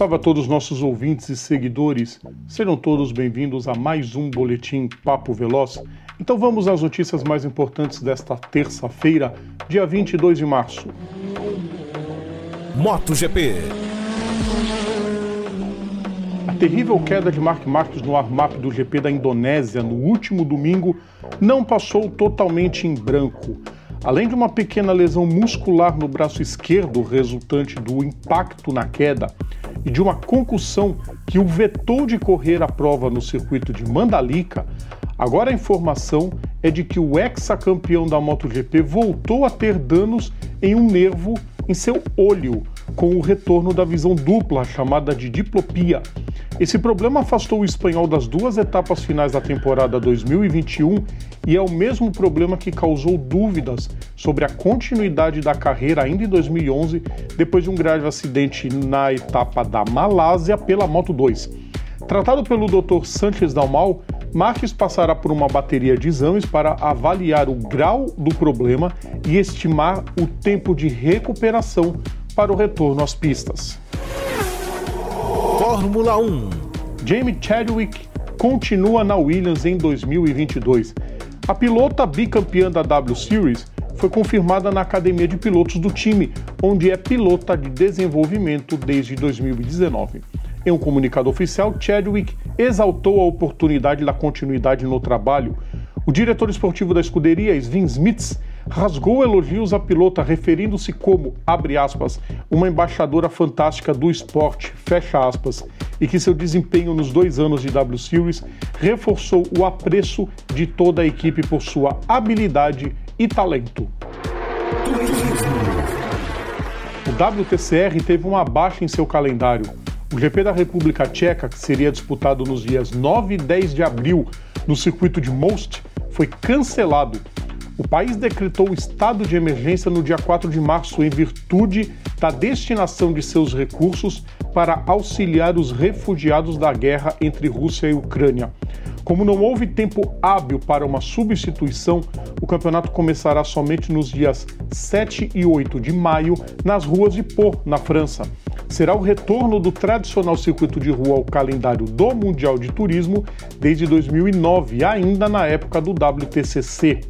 Salve a todos os nossos ouvintes e seguidores. Sejam todos bem-vindos a mais um boletim Papo Veloz. Então vamos às notícias mais importantes desta terça-feira, dia 22 de março. MotoGP. A terrível queda de Mark Marques no armap do GP da Indonésia no último domingo não passou totalmente em branco. Além de uma pequena lesão muscular no braço esquerdo resultante do impacto na queda e de uma concussão que o vetou de correr a prova no circuito de Mandalika, agora a informação é de que o ex-campeão da MotoGP voltou a ter danos em um nervo em seu olho, com o retorno da visão dupla, chamada de diplopia. Esse problema afastou o espanhol das duas etapas finais da temporada 2021 e é o mesmo problema que causou dúvidas sobre a continuidade da carreira ainda em 2011, depois de um grave acidente na etapa da Malásia pela Moto 2. Tratado pelo Dr. Sanchez Dalmal, Marques passará por uma bateria de exames para avaliar o grau do problema e estimar o tempo de recuperação para o retorno às pistas. Fórmula 1. Jamie Chadwick continua na Williams em 2022. A pilota bicampeã da W Series foi confirmada na academia de pilotos do time, onde é pilota de desenvolvimento desde 2019. Em um comunicado oficial, Chadwick exaltou a oportunidade da continuidade no trabalho. O diretor esportivo da escuderia, Sven Smits, rasgou elogios à pilota, referindo-se como, abre aspas, uma embaixadora fantástica do esporte, fecha aspas, e que seu desempenho nos dois anos de W Series reforçou o apreço de toda a equipe por sua habilidade e talento. O WTCR teve uma baixa em seu calendário. O GP da República Tcheca, que seria disputado nos dias 9 e 10 de abril no circuito de Most, foi cancelado o país decretou o estado de emergência no dia 4 de março em virtude da destinação de seus recursos para auxiliar os refugiados da guerra entre Rússia e Ucrânia. Como não houve tempo hábil para uma substituição, o campeonato começará somente nos dias 7 e 8 de maio nas ruas de Pau, na França. Será o retorno do tradicional circuito de rua ao calendário do Mundial de Turismo desde 2009, ainda na época do WTCC.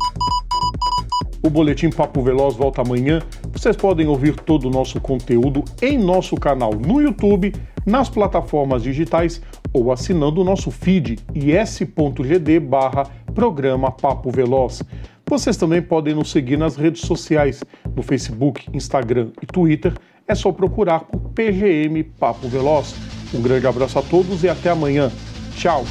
O Boletim Papo Veloz volta amanhã. Vocês podem ouvir todo o nosso conteúdo em nosso canal no YouTube, nas plataformas digitais ou assinando o nosso feed is.gd barra programa Papo Veloz. Vocês também podem nos seguir nas redes sociais, no Facebook, Instagram e Twitter. É só procurar por PGM Papo Veloz. Um grande abraço a todos e até amanhã. Tchau!